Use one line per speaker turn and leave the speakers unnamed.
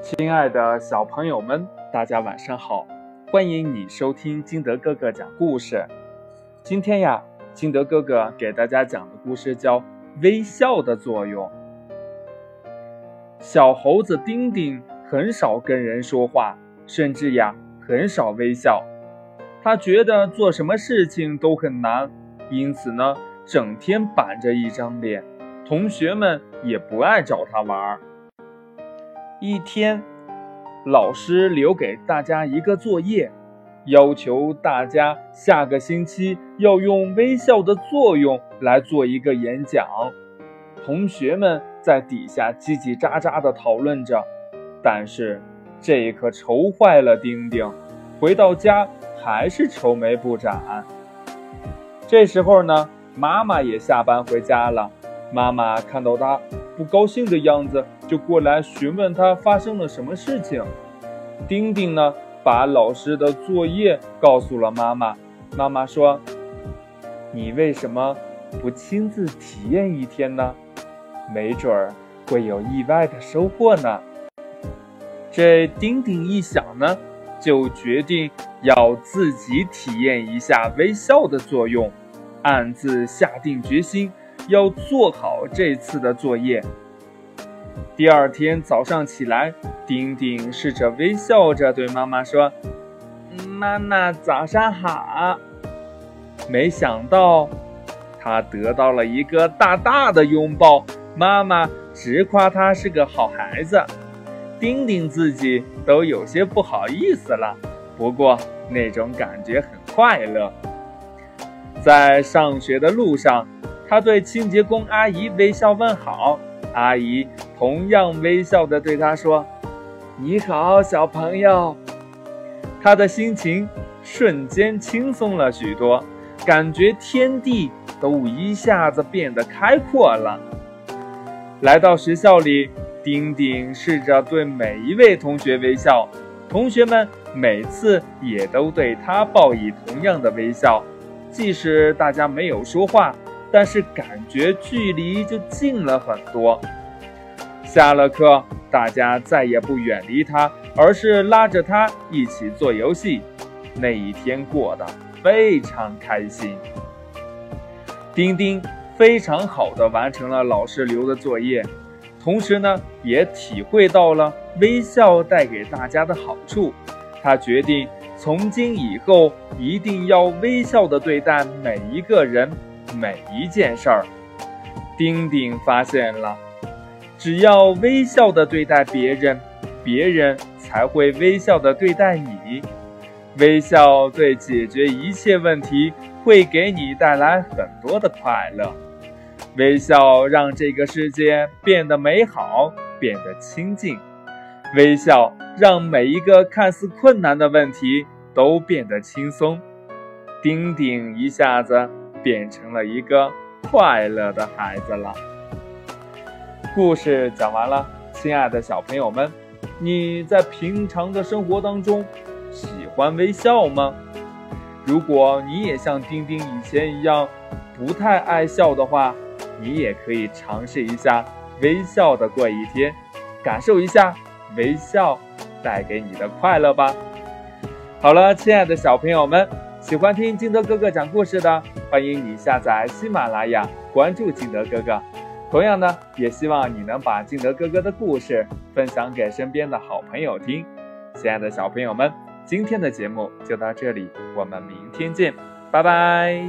亲爱的小朋友们，大家晚上好！欢迎你收听金德哥哥讲故事。今天呀，金德哥哥给大家讲的故事叫《微笑的作用》。小猴子丁丁很少跟人说话，甚至呀很少微笑。他觉得做什么事情都很难，因此呢，整天板着一张脸，同学们也不爱找他玩儿。一天，老师留给大家一个作业，要求大家下个星期要用微笑的作用来做一个演讲。同学们在底下叽叽喳喳地讨论着，但是这可愁坏了丁丁。回到家还是愁眉不展。这时候呢，妈妈也下班回家了。妈妈看到他不高兴的样子，就过来询问他发生了什么事情。丁丁呢，把老师的作业告诉了妈妈。妈妈说：“你为什么不亲自体验一天呢？没准儿会有意外的收获呢。”这丁丁一想呢，就决定要自己体验一下微笑的作用，暗自下定决心。要做好这次的作业。第二天早上起来，丁丁试着微笑着对妈妈说：“妈妈，早上好。”没想到，他得到了一个大大的拥抱。妈妈直夸他是个好孩子，丁丁自己都有些不好意思了。不过那种感觉很快乐。在上学的路上。他对清洁工阿姨微笑问好，阿姨同样微笑地对他说：“你好，小朋友。”他的心情瞬间轻松了许多，感觉天地都一下子变得开阔了。来到学校里，丁丁试着对每一位同学微笑，同学们每次也都对他报以同样的微笑，即使大家没有说话。但是感觉距离就近了很多。下了课，大家再也不远离他，而是拉着他一起做游戏。那一天过得非常开心。丁丁非常好的完成了老师留的作业，同时呢，也体会到了微笑带给大家的好处。他决定从今以后一定要微笑的对待每一个人。每一件事儿，丁丁发现了，只要微笑的对待别人，别人才会微笑的对待你。微笑对解决一切问题会给你带来很多的快乐。微笑让这个世界变得美好，变得清静。微笑让每一个看似困难的问题都变得轻松。丁丁一下子。变成了一个快乐的孩子了。故事讲完了，亲爱的小朋友们，你在平常的生活当中喜欢微笑吗？如果你也像丁丁以前一样不太爱笑的话，你也可以尝试一下微笑的过一天，感受一下微笑带给你的快乐吧。好了，亲爱的小朋友们，喜欢听金德哥哥讲故事的。欢迎你下载喜马拉雅，关注金德哥哥。同样呢，也希望你能把金德哥哥的故事分享给身边的好朋友听。亲爱的小朋友们，今天的节目就到这里，我们明天见，拜拜。